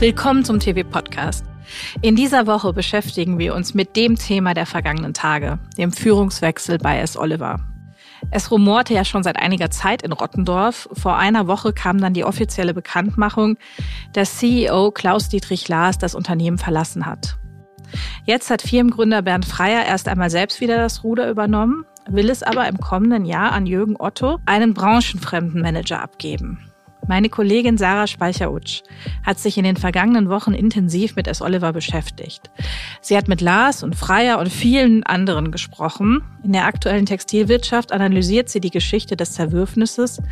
Willkommen zum TV-Podcast. In dieser Woche beschäftigen wir uns mit dem Thema der vergangenen Tage, dem Führungswechsel bei S. Oliver. Es rumorte ja schon seit einiger Zeit in Rottendorf. Vor einer Woche kam dann die offizielle Bekanntmachung, dass CEO Klaus-Dietrich Laas das Unternehmen verlassen hat. Jetzt hat Firmengründer Bernd Freier erst einmal selbst wieder das Ruder übernommen, will es aber im kommenden Jahr an Jürgen Otto, einen branchenfremden Manager, abgeben. Meine Kollegin Sarah Speicher-Utsch hat sich in den vergangenen Wochen intensiv mit S. Oliver beschäftigt. Sie hat mit Lars und Freier und vielen anderen gesprochen. In der aktuellen Textilwirtschaft analysiert sie die Geschichte des Zerwürfnisses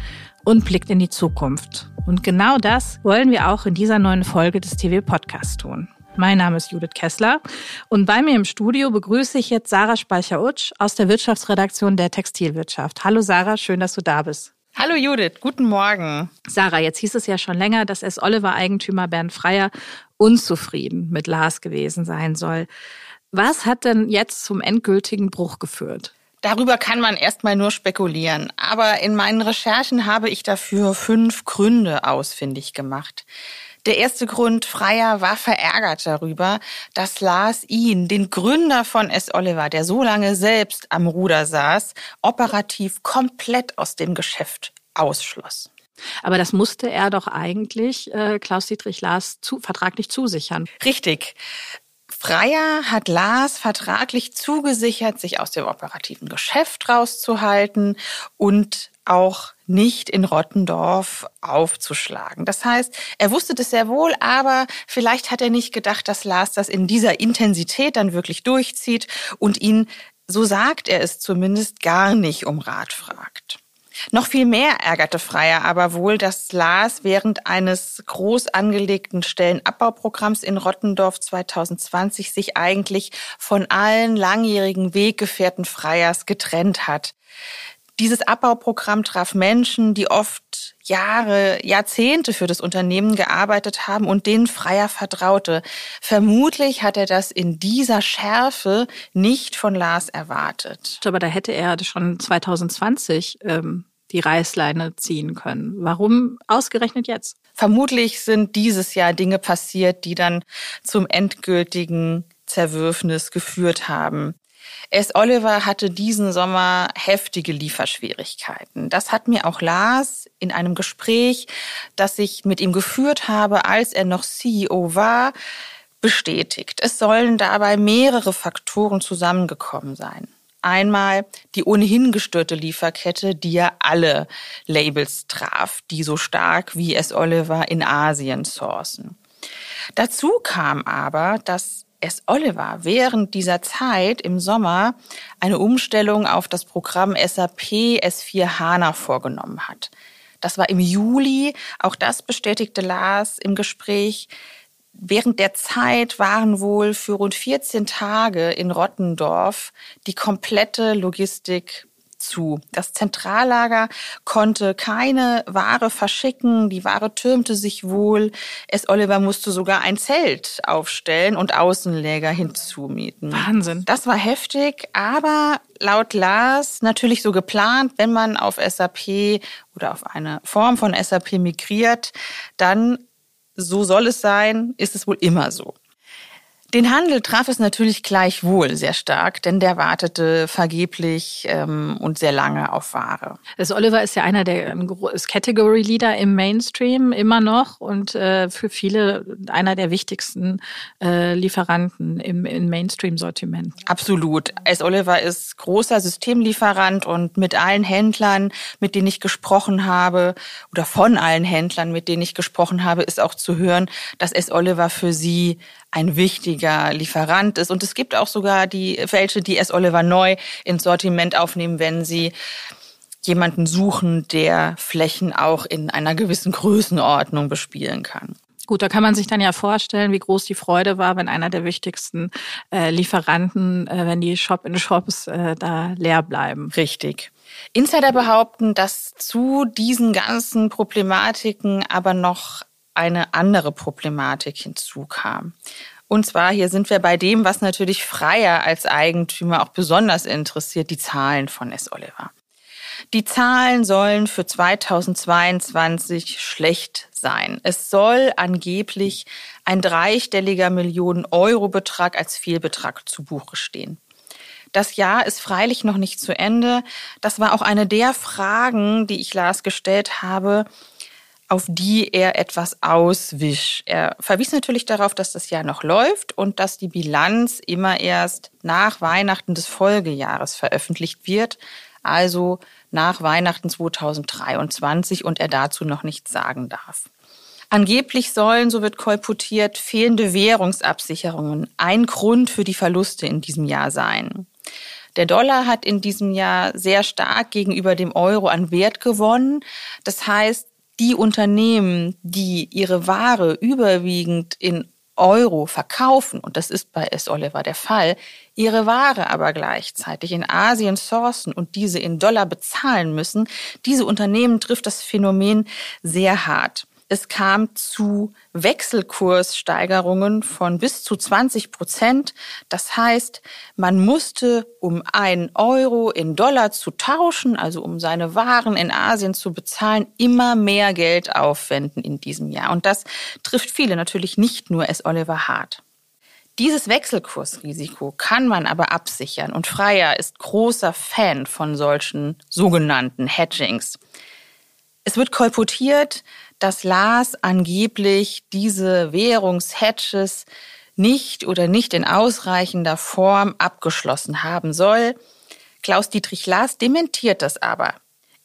und blickt in die Zukunft. Und genau das wollen wir auch in dieser neuen Folge des TV-Podcasts tun. Mein Name ist Judith Kessler und bei mir im Studio begrüße ich jetzt Sarah Speicher-Utsch aus der Wirtschaftsredaktion der Textilwirtschaft. Hallo Sarah, schön, dass du da bist. Hallo Judith, guten Morgen. Sarah, jetzt hieß es ja schon länger, dass S. Oliver-Eigentümer Bernd Freier unzufrieden mit Lars gewesen sein soll. Was hat denn jetzt zum endgültigen Bruch geführt? Darüber kann man erstmal nur spekulieren. Aber in meinen Recherchen habe ich dafür fünf Gründe ausfindig gemacht. Der erste Grund, Freier war verärgert darüber, dass Lars ihn, den Gründer von S. Oliver, der so lange selbst am Ruder saß, operativ komplett aus dem Geschäft ausschloss. Aber das musste er doch eigentlich äh, Klaus-Dietrich Lars zu, vertraglich zusichern. Richtig. Freier hat Lars vertraglich zugesichert, sich aus dem operativen Geschäft rauszuhalten und auch nicht in Rottendorf aufzuschlagen. Das heißt, er wusste das sehr wohl, aber vielleicht hat er nicht gedacht, dass Lars das in dieser Intensität dann wirklich durchzieht und ihn, so sagt er es zumindest, gar nicht um Rat fragt. Noch viel mehr ärgerte Freier aber wohl, dass Lars während eines groß angelegten Stellenabbauprogramms in Rottendorf 2020 sich eigentlich von allen langjährigen Weggefährten Freiers getrennt hat. Dieses Abbauprogramm traf Menschen, die oft Jahre, Jahrzehnte für das Unternehmen gearbeitet haben und denen Freier vertraute. Vermutlich hat er das in dieser Schärfe nicht von Lars erwartet. Aber da hätte er schon 2020 ähm, die Reißleine ziehen können. Warum ausgerechnet jetzt? Vermutlich sind dieses Jahr Dinge passiert, die dann zum endgültigen Zerwürfnis geführt haben. S. Oliver hatte diesen Sommer heftige Lieferschwierigkeiten. Das hat mir auch Lars in einem Gespräch, das ich mit ihm geführt habe, als er noch CEO war, bestätigt. Es sollen dabei mehrere Faktoren zusammengekommen sein. Einmal die ohnehin gestörte Lieferkette, die ja alle Labels traf, die so stark wie S. Oliver in Asien sourcen. Dazu kam aber, dass S. Oliver während dieser Zeit im Sommer eine Umstellung auf das Programm SAP S4 HANA vorgenommen hat. Das war im Juli, auch das bestätigte Lars im Gespräch. Während der Zeit waren wohl für rund 14 Tage in Rottendorf die komplette Logistik zu. Das Zentrallager konnte keine Ware verschicken, die Ware türmte sich wohl. S. Oliver musste sogar ein Zelt aufstellen und Außenläger hinzumieten. Wahnsinn. Das war heftig, aber laut Lars natürlich so geplant, wenn man auf SAP oder auf eine Form von SAP migriert, dann so soll es sein, ist es wohl immer so. Den Handel traf es natürlich gleichwohl sehr stark, denn der wartete vergeblich ähm, und sehr lange auf Ware. Das Oliver ist ja einer der ist Category Leader im Mainstream immer noch und äh, für viele einer der wichtigsten äh, Lieferanten im, im Mainstream-Sortiment. Absolut. S. Oliver ist großer Systemlieferant und mit allen Händlern, mit denen ich gesprochen habe, oder von allen Händlern, mit denen ich gesprochen habe, ist auch zu hören, dass S. Oliver für sie ein wichtiger Lieferant ist. Und es gibt auch sogar die welche, die S. Oliver neu ins Sortiment aufnehmen, wenn sie jemanden suchen, der Flächen auch in einer gewissen Größenordnung bespielen kann. Gut, da kann man sich dann ja vorstellen, wie groß die Freude war, wenn einer der wichtigsten äh, Lieferanten, äh, wenn die Shop-in-Shops äh, da leer bleiben. Richtig. Insider behaupten, dass zu diesen ganzen Problematiken aber noch eine andere Problematik hinzukam. Und zwar hier sind wir bei dem, was natürlich Freier als Eigentümer auch besonders interessiert, die Zahlen von S. Oliver. Die Zahlen sollen für 2022 schlecht sein. Es soll angeblich ein dreistelliger Millionen-Euro-Betrag als Fehlbetrag zu Buche stehen. Das Jahr ist freilich noch nicht zu Ende. Das war auch eine der Fragen, die ich Lars gestellt habe, auf die er etwas auswischt. Er verwies natürlich darauf, dass das Jahr noch läuft und dass die Bilanz immer erst nach Weihnachten des Folgejahres veröffentlicht wird, also nach Weihnachten 2023 und er dazu noch nichts sagen darf. Angeblich sollen, so wird kolportiert, fehlende Währungsabsicherungen ein Grund für die Verluste in diesem Jahr sein. Der Dollar hat in diesem Jahr sehr stark gegenüber dem Euro an Wert gewonnen. Das heißt, die Unternehmen, die ihre Ware überwiegend in Euro verkaufen, und das ist bei S. Oliver der Fall, ihre Ware aber gleichzeitig in Asien sourcen und diese in Dollar bezahlen müssen, diese Unternehmen trifft das Phänomen sehr hart. Es kam zu Wechselkurssteigerungen von bis zu 20 Prozent. Das heißt, man musste, um einen Euro in Dollar zu tauschen, also um seine Waren in Asien zu bezahlen, immer mehr Geld aufwenden in diesem Jahr. Und das trifft viele, natürlich nicht nur S. Oliver Hart. Dieses Wechselkursrisiko kann man aber absichern und Freier ist großer Fan von solchen sogenannten Hedgings. Es wird kolportiert, dass Lars angeblich diese Währungshedges nicht oder nicht in ausreichender Form abgeschlossen haben soll. Klaus Dietrich Lars dementiert das aber.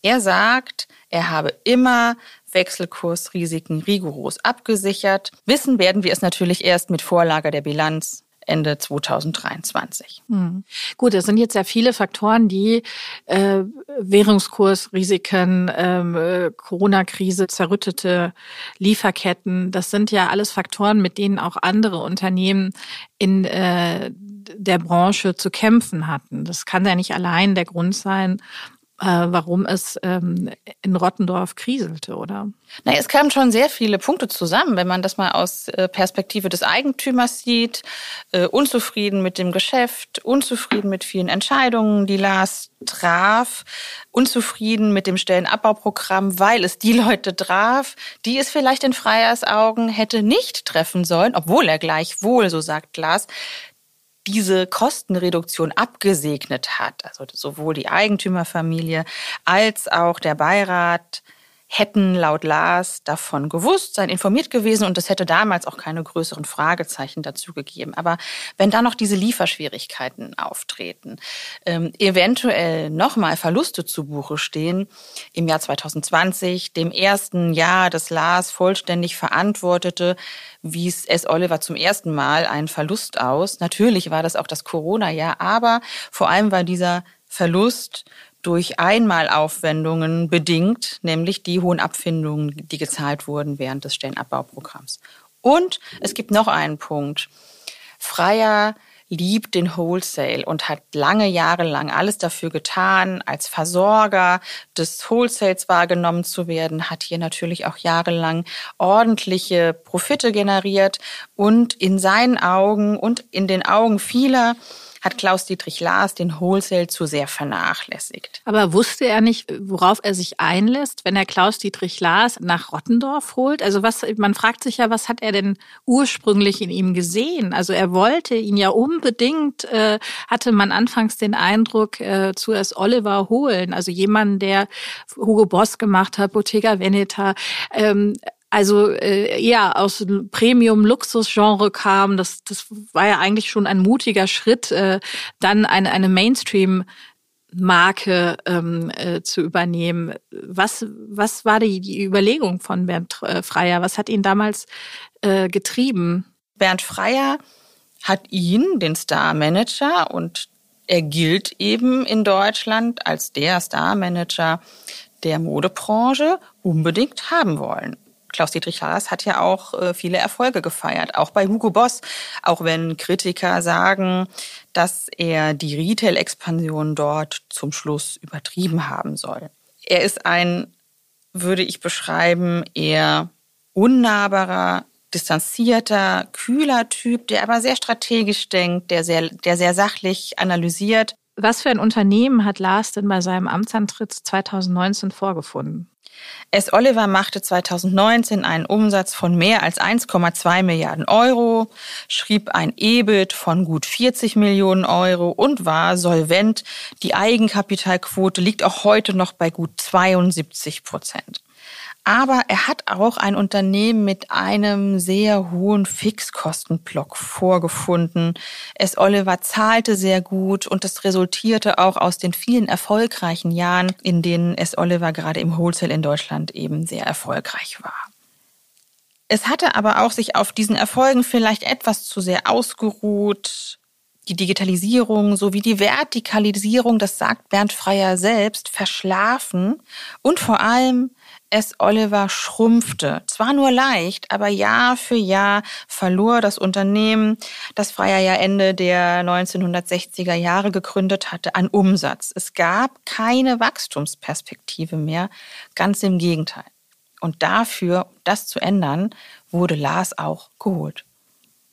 Er sagt, er habe immer Wechselkursrisiken rigoros abgesichert. Wissen werden wir es natürlich erst mit Vorlage der Bilanz Ende 2023. Hm. Gut, es sind jetzt ja viele Faktoren, die äh, Währungskursrisiken, ähm, äh, Corona-Krise, zerrüttete Lieferketten, das sind ja alles Faktoren, mit denen auch andere Unternehmen in äh, der Branche zu kämpfen hatten. Das kann ja nicht allein der Grund sein, warum es ähm, in Rottendorf kriselte, oder? Na, es kamen schon sehr viele Punkte zusammen, wenn man das mal aus äh, Perspektive des Eigentümers sieht. Äh, unzufrieden mit dem Geschäft, unzufrieden mit vielen Entscheidungen, die Lars traf, unzufrieden mit dem Stellenabbauprogramm, weil es die Leute traf, die es vielleicht in Freiers Augen hätte nicht treffen sollen, obwohl er gleichwohl, so sagt Lars, diese Kostenreduktion abgesegnet hat, also sowohl die Eigentümerfamilie als auch der Beirat, hätten laut Lars davon gewusst, seien informiert gewesen und es hätte damals auch keine größeren Fragezeichen dazu gegeben. Aber wenn da noch diese Lieferschwierigkeiten auftreten, ähm, eventuell nochmal Verluste zu Buche stehen im Jahr 2020, dem ersten Jahr, das Lars vollständig verantwortete, wies S. Oliver zum ersten Mal einen Verlust aus. Natürlich war das auch das Corona-Jahr, aber vor allem war dieser Verlust durch Einmalaufwendungen bedingt, nämlich die hohen Abfindungen, die gezahlt wurden während des Stellenabbauprogramms. Und es gibt noch einen Punkt. Freier liebt den Wholesale und hat lange Jahre lang alles dafür getan, als Versorger des Wholesales wahrgenommen zu werden, hat hier natürlich auch jahrelang ordentliche Profite generiert und in seinen Augen und in den Augen vieler hat Klaus-Dietrich Lars den Wholesale zu sehr vernachlässigt. Aber wusste er nicht, worauf er sich einlässt, wenn er Klaus-Dietrich Lars nach Rottendorf holt? Also was, man fragt sich ja, was hat er denn ursprünglich in ihm gesehen? Also er wollte ihn ja unbedingt, äh, hatte man anfangs den Eindruck, äh, zu S. Oliver holen. Also jemanden, der Hugo Boss gemacht hat, Bottega Veneta, ähm, also äh, eher aus Premium-Luxus-Genre kam. Das, das war ja eigentlich schon ein mutiger Schritt, äh, dann eine, eine Mainstream- Marke ähm, äh, zu übernehmen. Was, was war die, die Überlegung von Bernd äh, Freier? Was hat ihn damals äh, getrieben? Bernd Freier hat ihn, den Star-Manager, und er gilt eben in Deutschland als der Star-Manager der Modebranche, unbedingt haben wollen. Klaus-Dietrich Haas hat ja auch äh, viele Erfolge gefeiert, auch bei Hugo Boss, auch wenn Kritiker sagen, dass er die Retail-Expansion dort zum Schluss übertrieben haben soll. Er ist ein, würde ich beschreiben, eher unnahbarer, distanzierter, kühler Typ, der aber sehr strategisch denkt, der sehr, der sehr sachlich analysiert. Was für ein Unternehmen hat Lars denn bei seinem Amtsantritt 2019 vorgefunden? S. Oliver machte 2019 einen Umsatz von mehr als 1,2 Milliarden Euro, schrieb ein EBIT von gut 40 Millionen Euro und war solvent. Die Eigenkapitalquote liegt auch heute noch bei gut 72 Prozent. Aber er hat auch ein Unternehmen mit einem sehr hohen Fixkostenblock vorgefunden. S. Oliver zahlte sehr gut und das resultierte auch aus den vielen erfolgreichen Jahren, in denen S. Oliver gerade im Wholesale in Deutschland eben sehr erfolgreich war. Es hatte aber auch sich auf diesen Erfolgen vielleicht etwas zu sehr ausgeruht. Die Digitalisierung sowie die Vertikalisierung, das sagt Bernd Freier selbst, verschlafen und vor allem S. Oliver schrumpfte. Zwar nur leicht, aber Jahr für Jahr verlor das Unternehmen, das Freier ja Ende der 1960er Jahre gegründet hatte, an Umsatz. Es gab keine Wachstumsperspektive mehr, ganz im Gegenteil. Und dafür, das zu ändern, wurde Lars auch geholt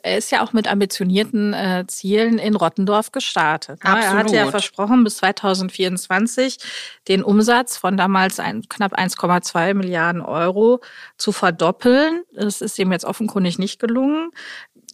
er ist ja auch mit ambitionierten äh, Zielen in Rottendorf gestartet. Ne? Er hatte ja versprochen, bis 2024 den Umsatz von damals ein, knapp 1,2 Milliarden Euro zu verdoppeln. Das ist ihm jetzt offenkundig nicht gelungen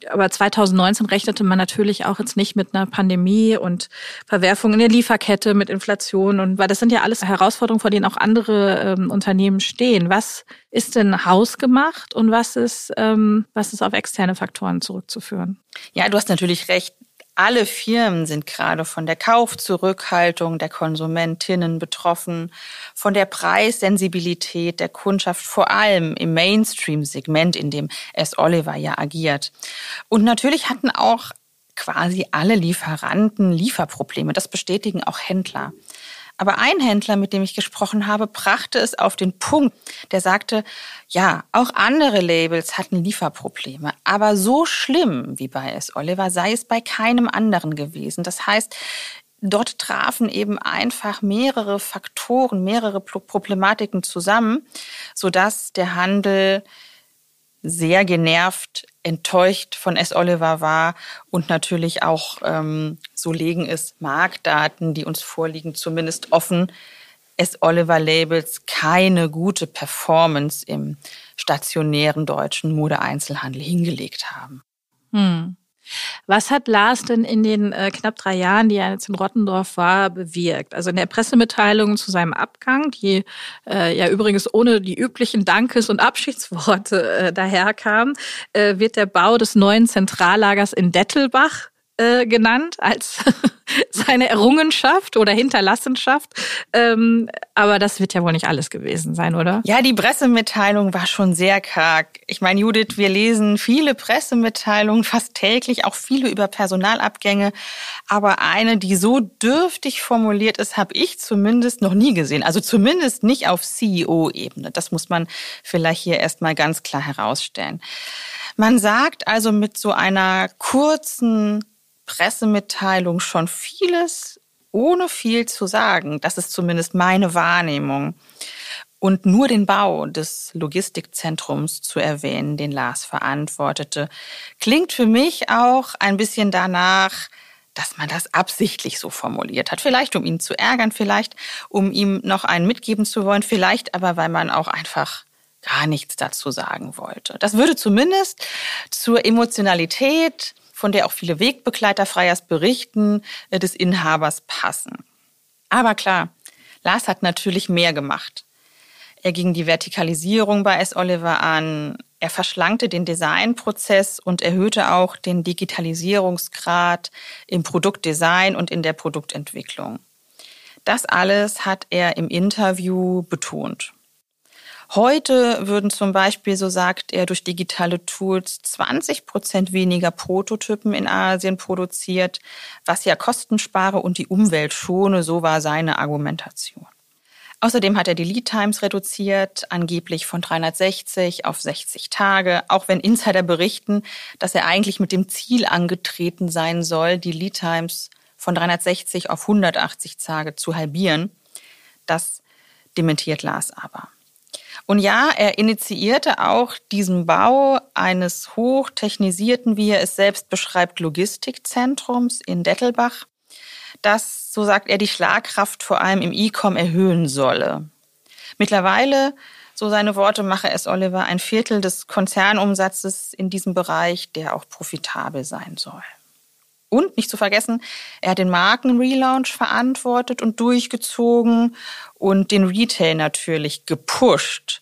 aber 2019 rechnete man natürlich auch jetzt nicht mit einer Pandemie und Verwerfung in der Lieferkette, mit Inflation und weil das sind ja alles Herausforderungen, vor denen auch andere ähm, Unternehmen stehen. Was ist denn hausgemacht und was ist, ähm, was ist auf externe Faktoren zurückzuführen? Ja, du hast natürlich recht. Alle Firmen sind gerade von der Kaufzurückhaltung der Konsumentinnen betroffen, von der Preissensibilität der Kundschaft, vor allem im Mainstream-Segment, in dem S. Oliver ja agiert. Und natürlich hatten auch quasi alle Lieferanten Lieferprobleme. Das bestätigen auch Händler. Aber ein Händler, mit dem ich gesprochen habe, brachte es auf den Punkt. Der sagte, ja, auch andere Labels hatten Lieferprobleme. Aber so schlimm wie bei S. Oliver sei es bei keinem anderen gewesen. Das heißt, dort trafen eben einfach mehrere Faktoren, mehrere Problematiken zusammen, sodass der Handel sehr genervt, enttäuscht von S. Oliver war und natürlich auch, ähm, so legen es Marktdaten, die uns vorliegen, zumindest offen, S. Oliver Labels keine gute Performance im stationären deutschen Modeeinzelhandel hingelegt haben. Hm. Was hat Lars denn in den äh, knapp drei Jahren, die er jetzt in Rottendorf war, bewirkt? Also in der Pressemitteilung zu seinem Abgang, die äh, ja übrigens ohne die üblichen Dankes- und Abschiedsworte äh, daherkam, äh, wird der Bau des neuen Zentrallagers in Dettelbach äh, genannt als seine Errungenschaft oder Hinterlassenschaft. Ähm, aber das wird ja wohl nicht alles gewesen sein, oder? Ja, die Pressemitteilung war schon sehr karg. Ich meine, Judith, wir lesen viele Pressemitteilungen, fast täglich, auch viele über Personalabgänge. Aber eine, die so dürftig formuliert ist, habe ich zumindest noch nie gesehen. Also zumindest nicht auf CEO-Ebene. Das muss man vielleicht hier erstmal ganz klar herausstellen. Man sagt also mit so einer kurzen Pressemitteilung schon vieles, ohne viel zu sagen. Das ist zumindest meine Wahrnehmung. Und nur den Bau des Logistikzentrums zu erwähnen, den Lars verantwortete, klingt für mich auch ein bisschen danach, dass man das absichtlich so formuliert hat. Vielleicht um ihn zu ärgern, vielleicht um ihm noch einen mitgeben zu wollen, vielleicht aber, weil man auch einfach gar nichts dazu sagen wollte. Das würde zumindest zur Emotionalität von der auch viele Wegbegleiter Freiers berichten, äh, des Inhabers passen. Aber klar, Lars hat natürlich mehr gemacht. Er ging die Vertikalisierung bei S. Oliver an. Er verschlankte den Designprozess und erhöhte auch den Digitalisierungsgrad im Produktdesign und in der Produktentwicklung. Das alles hat er im Interview betont. Heute würden zum Beispiel, so sagt er, durch digitale Tools 20 Prozent weniger Prototypen in Asien produziert, was ja Kosten spare und die Umwelt schone, so war seine Argumentation. Außerdem hat er die Lead Times reduziert, angeblich von 360 auf 60 Tage, auch wenn Insider berichten, dass er eigentlich mit dem Ziel angetreten sein soll, die Lead Times von 360 auf 180 Tage zu halbieren. Das dementiert Lars aber. Und ja, er initiierte auch diesen Bau eines hochtechnisierten, wie er es selbst beschreibt, Logistikzentrums in Dettelbach. das, so sagt er, die Schlagkraft vor allem im E-Com erhöhen solle. Mittlerweile, so seine Worte, mache es Oliver ein Viertel des Konzernumsatzes in diesem Bereich, der auch profitabel sein soll. Und nicht zu vergessen, er hat den Markenrelaunch verantwortet und durchgezogen und den Retail natürlich gepusht.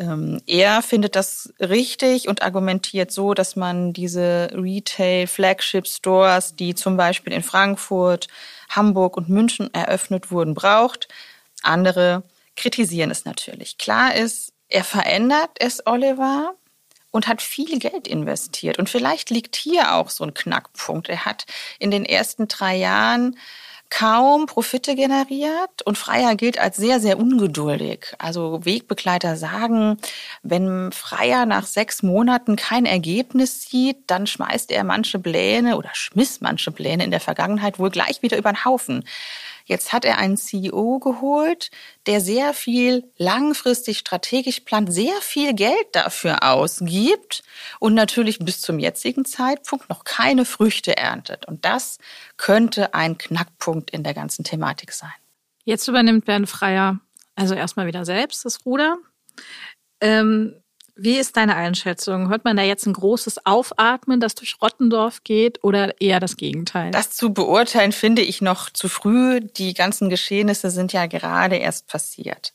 Ähm, er findet das richtig und argumentiert so, dass man diese Retail-Flagship-Stores, die zum Beispiel in Frankfurt, Hamburg und München eröffnet wurden, braucht. Andere kritisieren es natürlich. Klar ist, er verändert es, Oliver, und hat viel Geld investiert. Und vielleicht liegt hier auch so ein Knackpunkt. Er hat in den ersten drei Jahren kaum Profite generiert und Freier gilt als sehr, sehr ungeduldig. Also Wegbegleiter sagen, wenn Freier nach sechs Monaten kein Ergebnis sieht, dann schmeißt er manche Pläne oder schmiss manche Pläne in der Vergangenheit wohl gleich wieder über den Haufen. Jetzt hat er einen CEO geholt, der sehr viel langfristig strategisch plant, sehr viel Geld dafür ausgibt und natürlich bis zum jetzigen Zeitpunkt noch keine Früchte erntet. Und das könnte ein Knackpunkt in der ganzen Thematik sein. Jetzt übernimmt Bernd Freier also erstmal wieder selbst das Ruder. Ähm, wie ist deine Einschätzung? Hört man da jetzt ein großes Aufatmen, das durch Rottendorf geht oder eher das Gegenteil? Das zu beurteilen finde ich noch zu früh. Die ganzen Geschehnisse sind ja gerade erst passiert.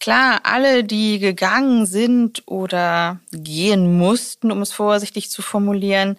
Klar, alle, die gegangen sind oder gehen mussten, um es vorsichtig zu formulieren,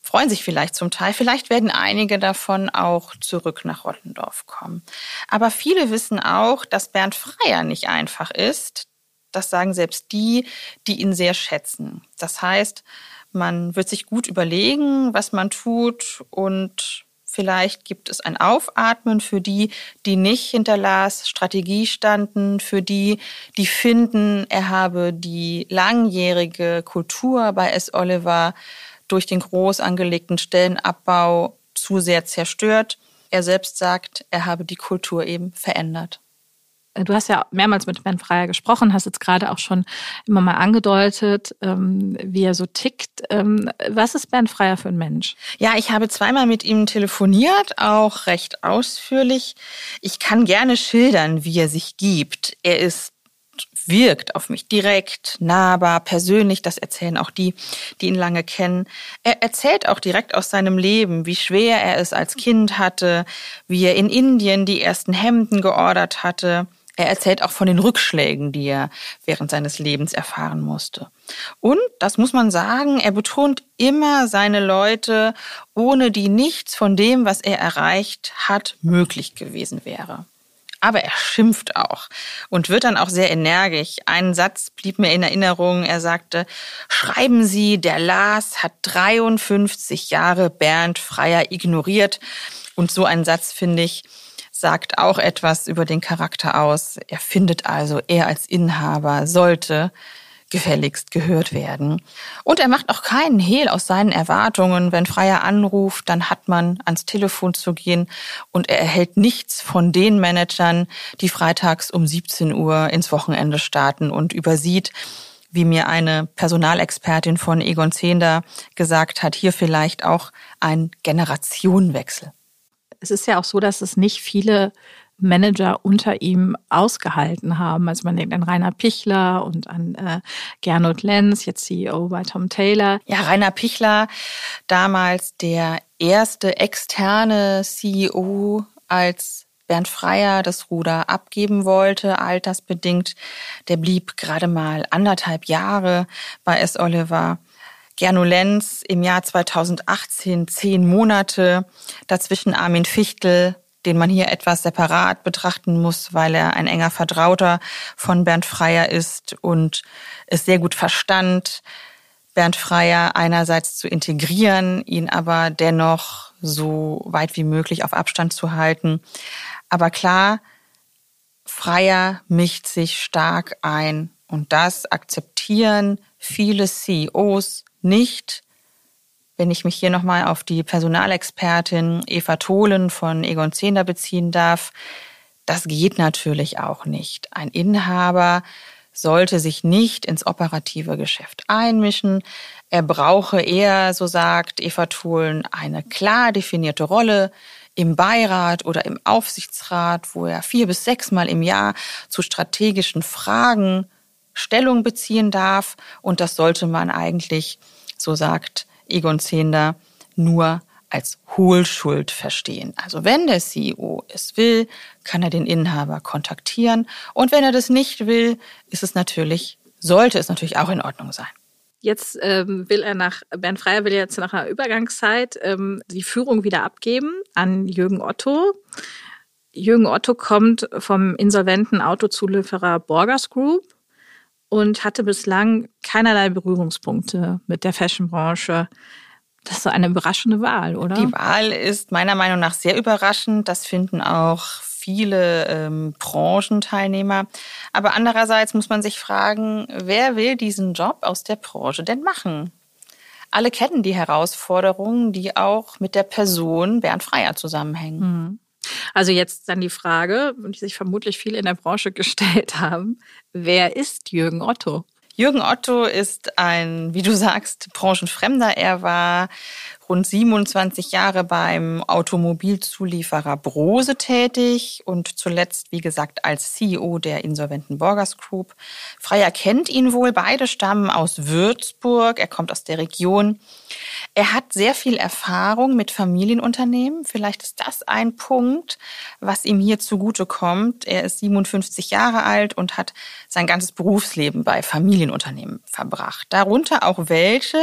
freuen sich vielleicht zum Teil. Vielleicht werden einige davon auch zurück nach Rottendorf kommen. Aber viele wissen auch, dass Bernd Freier nicht einfach ist, das sagen selbst die, die ihn sehr schätzen. Das heißt, man wird sich gut überlegen, was man tut und Vielleicht gibt es ein Aufatmen für die, die nicht hinter Lars Strategie standen, für die, die finden, er habe die langjährige Kultur bei S. Oliver durch den groß angelegten Stellenabbau zu sehr zerstört. Er selbst sagt, er habe die Kultur eben verändert. Du hast ja mehrmals mit Ben Freier gesprochen, hast jetzt gerade auch schon immer mal angedeutet, ähm, wie er so tickt. Ähm, was ist Bernd Freier für ein Mensch? Ja, ich habe zweimal mit ihm telefoniert, auch recht ausführlich. Ich kann gerne schildern, wie er sich gibt. Er ist wirkt auf mich direkt, nahbar, persönlich. Das erzählen auch die, die ihn lange kennen. Er erzählt auch direkt aus seinem Leben, wie schwer er es als Kind hatte, wie er in Indien die ersten Hemden geordert hatte, er erzählt auch von den Rückschlägen, die er während seines Lebens erfahren musste. Und, das muss man sagen, er betont immer seine Leute, ohne die nichts von dem, was er erreicht hat, möglich gewesen wäre. Aber er schimpft auch und wird dann auch sehr energisch. Ein Satz blieb mir in Erinnerung. Er sagte, schreiben Sie, der Lars hat 53 Jahre Bernd Freier ignoriert. Und so ein Satz, finde ich, sagt auch etwas über den Charakter aus. Er findet also, er als Inhaber sollte gefälligst gehört werden. Und er macht auch keinen Hehl aus seinen Erwartungen. Wenn Freier anruft, dann hat man ans Telefon zu gehen und er erhält nichts von den Managern, die freitags um 17 Uhr ins Wochenende starten und übersieht, wie mir eine Personalexpertin von Egon Zehnder gesagt hat, hier vielleicht auch ein Generationenwechsel es ist ja auch so, dass es nicht viele Manager unter ihm ausgehalten haben. Also man denkt an Rainer Pichler und an äh, Gernot Lenz, jetzt CEO bei Tom Taylor. Ja, Rainer Pichler, damals der erste externe CEO, als Bernd Freier das Ruder abgeben wollte, altersbedingt. Der blieb gerade mal anderthalb Jahre bei S. Oliver. Gernot Lenz im Jahr 2018 zehn Monate, dazwischen Armin Fichtel, den man hier etwas separat betrachten muss, weil er ein enger Vertrauter von Bernd Freier ist und es sehr gut verstand, Bernd Freier einerseits zu integrieren, ihn aber dennoch so weit wie möglich auf Abstand zu halten. Aber klar, Freier mischt sich stark ein und das akzeptieren viele CEOs nicht, wenn ich mich hier nochmal auf die Personalexpertin Eva Tholen von Egon Zehnder beziehen darf, das geht natürlich auch nicht. Ein Inhaber sollte sich nicht ins operative Geschäft einmischen. Er brauche eher, so sagt Eva Tholen, eine klar definierte Rolle im Beirat oder im Aufsichtsrat, wo er vier bis sechs Mal im Jahr zu strategischen Fragen Stellung beziehen darf. Und das sollte man eigentlich, so sagt Egon Zehnder, nur als Hohlschuld verstehen. Also wenn der CEO es will, kann er den Inhaber kontaktieren. Und wenn er das nicht will, ist es natürlich, sollte es natürlich auch in Ordnung sein. Jetzt ähm, will er nach, Bernd Freier will jetzt nach einer Übergangszeit ähm, die Führung wieder abgeben an Jürgen Otto. Jürgen Otto kommt vom insolventen Autozulieferer Borgers Group und hatte bislang keinerlei Berührungspunkte mit der Fashionbranche. Das ist so eine überraschende Wahl, oder? Die Wahl ist meiner Meinung nach sehr überraschend. Das finden auch viele ähm, Branchenteilnehmer. Aber andererseits muss man sich fragen, wer will diesen Job aus der Branche denn machen? Alle kennen die Herausforderungen, die auch mit der Person Bernd Freier zusammenhängen. Mhm. Also jetzt dann die Frage, die sich vermutlich viele in der Branche gestellt haben, wer ist Jürgen Otto? Jürgen Otto ist ein, wie du sagst, Branchenfremder. Er war rund 27 Jahre beim Automobilzulieferer Brose tätig und zuletzt, wie gesagt, als CEO der insolventen Borgers Group. Freier kennt ihn wohl. Beide stammen aus Würzburg. Er kommt aus der Region. Er hat sehr viel Erfahrung mit Familienunternehmen. Vielleicht ist das ein Punkt, was ihm hier zugutekommt. Er ist 57 Jahre alt und hat sein ganzes Berufsleben bei Familienunternehmen verbracht. Darunter auch welche,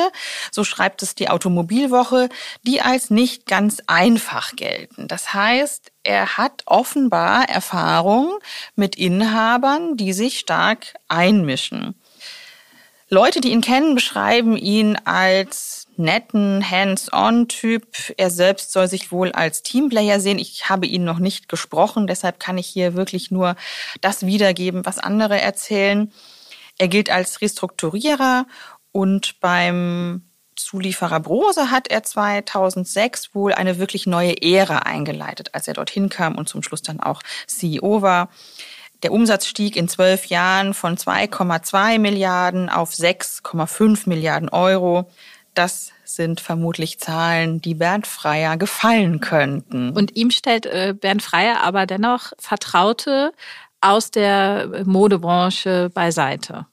so schreibt es die Automobilwoche, die als nicht ganz einfach gelten. Das heißt, er hat offenbar Erfahrung mit Inhabern, die sich stark einmischen. Leute, die ihn kennen, beschreiben ihn als netten Hands-on-Typ. Er selbst soll sich wohl als Teamplayer sehen. Ich habe ihn noch nicht gesprochen, deshalb kann ich hier wirklich nur das wiedergeben, was andere erzählen. Er gilt als Restrukturierer und beim Zulieferer Brose hat er 2006 wohl eine wirklich neue Ära eingeleitet, als er dorthin kam und zum Schluss dann auch CEO war. Der Umsatz stieg in zwölf Jahren von 2,2 Milliarden auf 6,5 Milliarden Euro. Das sind vermutlich Zahlen, die Bernd Freier gefallen könnten. Und ihm stellt äh, Bernd Freier aber dennoch Vertraute aus der Modebranche beiseite.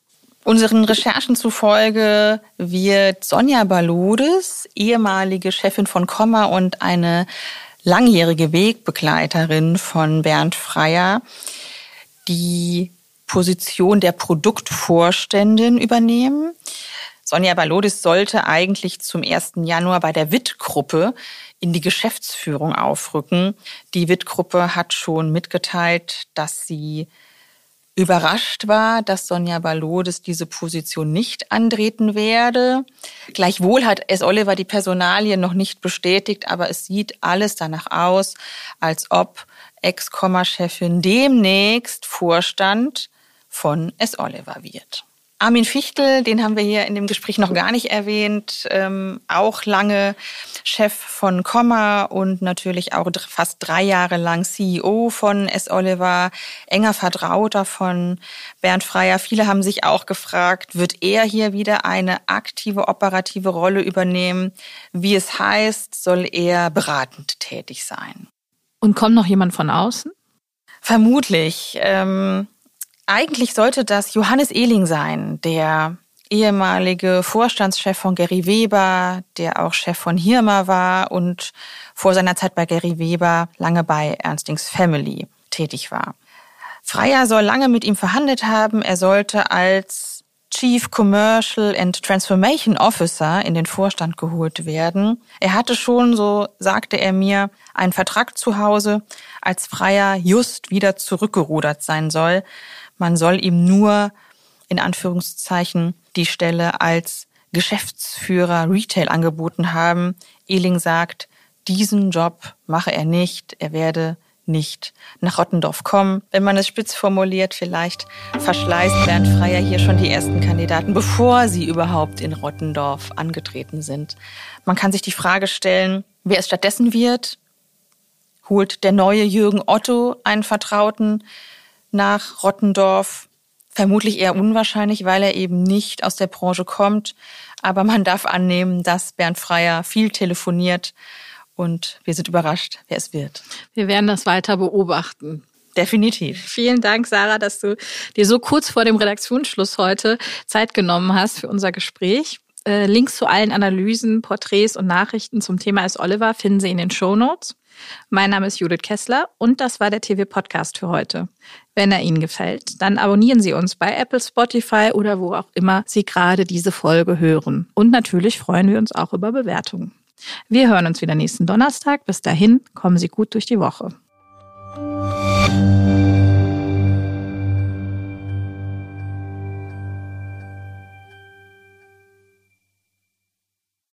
Unseren Recherchen zufolge wird Sonja Balodes, ehemalige Chefin von Komma und eine langjährige Wegbegleiterin von Bernd Freier, die Position der Produktvorständin übernehmen. Sonja Balodis sollte eigentlich zum 1. Januar bei der WIT-Gruppe in die Geschäftsführung aufrücken. Die WIT-Gruppe hat schon mitgeteilt, dass sie überrascht war, dass Sonja Balodis diese Position nicht antreten werde. Gleichwohl hat S. Oliver die Personalien noch nicht bestätigt, aber es sieht alles danach aus, als ob Ex-Komma-Chefin demnächst Vorstand von S. Oliver wird. Armin Fichtel, den haben wir hier in dem Gespräch noch gar nicht erwähnt, ähm, auch lange Chef von Komma und natürlich auch fast drei Jahre lang CEO von S. Oliver, enger Vertrauter von Bernd Freier. Viele haben sich auch gefragt, wird er hier wieder eine aktive operative Rolle übernehmen? Wie es heißt, soll er beratend tätig sein. Und kommt noch jemand von außen? Vermutlich. Ähm, eigentlich sollte das Johannes Ehling sein, der ehemalige Vorstandschef von Gary Weber, der auch Chef von Hirma war und vor seiner Zeit bei Gary Weber lange bei Ernstings Family tätig war. Freier soll lange mit ihm verhandelt haben. Er sollte als Chief Commercial and Transformation Officer in den Vorstand geholt werden. Er hatte schon, so sagte er mir, einen Vertrag zu Hause, als Freier just wieder zurückgerudert sein soll. Man soll ihm nur in Anführungszeichen die Stelle als Geschäftsführer Retail angeboten haben. Ehling sagt, diesen Job mache er nicht. Er werde nicht nach Rottendorf kommen. Wenn man es spitz formuliert, vielleicht verschleißt Bernd Freier hier schon die ersten Kandidaten, bevor sie überhaupt in Rottendorf angetreten sind. Man kann sich die Frage stellen, wer es stattdessen wird. Holt der neue Jürgen Otto einen Vertrauten nach Rottendorf? Vermutlich eher unwahrscheinlich, weil er eben nicht aus der Branche kommt. Aber man darf annehmen, dass Bernd Freier viel telefoniert und wir sind überrascht, wer es wird. Wir werden das weiter beobachten. Definitiv. Vielen Dank, Sarah, dass du dir so kurz vor dem Redaktionsschluss heute Zeit genommen hast für unser Gespräch. Äh, Links zu allen Analysen, Porträts und Nachrichten zum Thema ist Oliver finden Sie in den Show Notes. Mein Name ist Judith Kessler und das war der TV-Podcast für heute. Wenn er Ihnen gefällt, dann abonnieren Sie uns bei Apple, Spotify oder wo auch immer Sie gerade diese Folge hören. Und natürlich freuen wir uns auch über Bewertungen. Wir hören uns wieder nächsten Donnerstag. Bis dahin, kommen Sie gut durch die Woche.